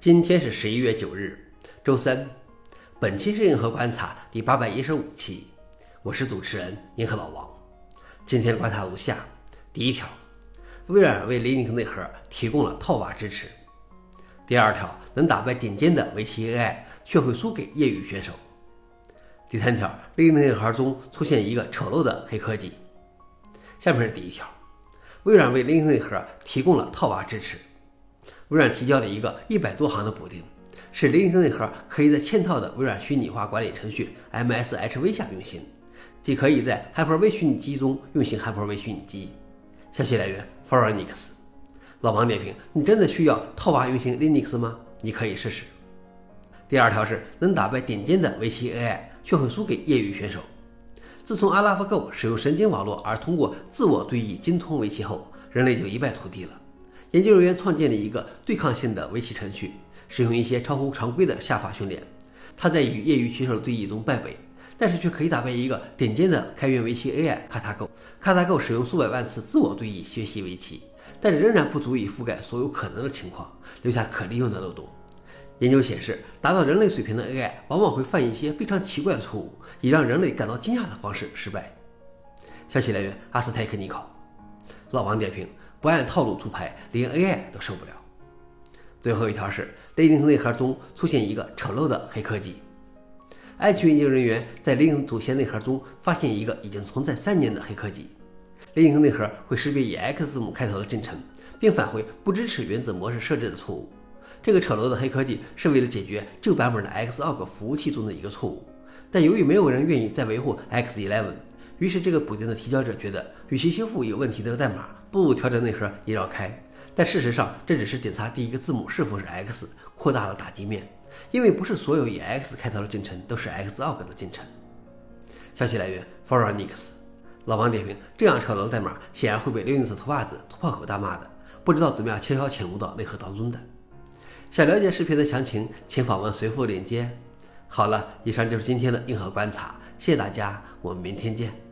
今天是十一月九日，周三。本期是银河观察第八百一十五期，我是主持人银河老王。今天的观察如下：第一条，微软为 Linux 内核提供了套娃支持；第二条，能打败顶尖的围棋 AI，却会输给业余选手；第三条，Linux 内核中出现一个丑陋的黑科技。下面是第一条，微软为 Linux 内核提供了套娃支持。微软提交了一个一百多行的补丁，使 Linux 内核可以在嵌套的微软虚拟化管理程序 MSHV 下运行，即可以在 Hyper-V 虚拟机中运行 Hyper-V 虚拟机。消息来源 f o r e n i x 老王点评：你真的需要套娃运行 Linux 吗？你可以试试。第二条是能打败顶尖的围棋 AI，却会输给业余选手。自从 AlphaGo 使用神经网络而通过自我对弈精通围棋后，人类就一败涂地了。研究人员创建了一个对抗性的围棋程序，使用一些超乎常规的下法训练。他在与业余棋手的对弈中败北，但是却可以打败一个顶尖的开源围棋 AI 卡塔狗。卡塔狗使用数百万次自我对弈学习围棋，但是仍然不足以覆盖所有可能的情况，留下可利用的漏洞。研究显示，达到人类水平的 AI 往往会犯一些非常奇怪的错误，以让人类感到惊讶的方式失败。消息来源：阿斯泰克尼考。老王点评。不按套路出牌，连 AI 都受不了。最后一条是，Linux 内核中出现一个丑陋的黑科技。安全研究人员在 Linux 主线内核中发现一个已经存在三年的黑科技。Linux 内核会识别以 X 字母开头的进程，并返回不支持原子模式设置的错误。这个丑陋的黑科技是为了解决旧版本的 Xorg 服务器中的一个错误，但由于没有人愿意再维护 X11，于是这个补丁的提交者觉得，与其修复有问题的代码。不如调整内核一绕开，但事实上这只是检查第一个字母是否是 X，扩大了打击面，因为不是所有以 X 开头的进程都是 Xog 的进程。消息来源 f o r e n i x 老王点评：这样丑陋的代码显然会被 Linux 脱袜子、突破口大骂的，不知道怎么样悄悄潜入到内核当中的。想了解视频的详情，请访问随附链接。好了，以上就是今天的硬核观察，谢谢大家，我们明天见。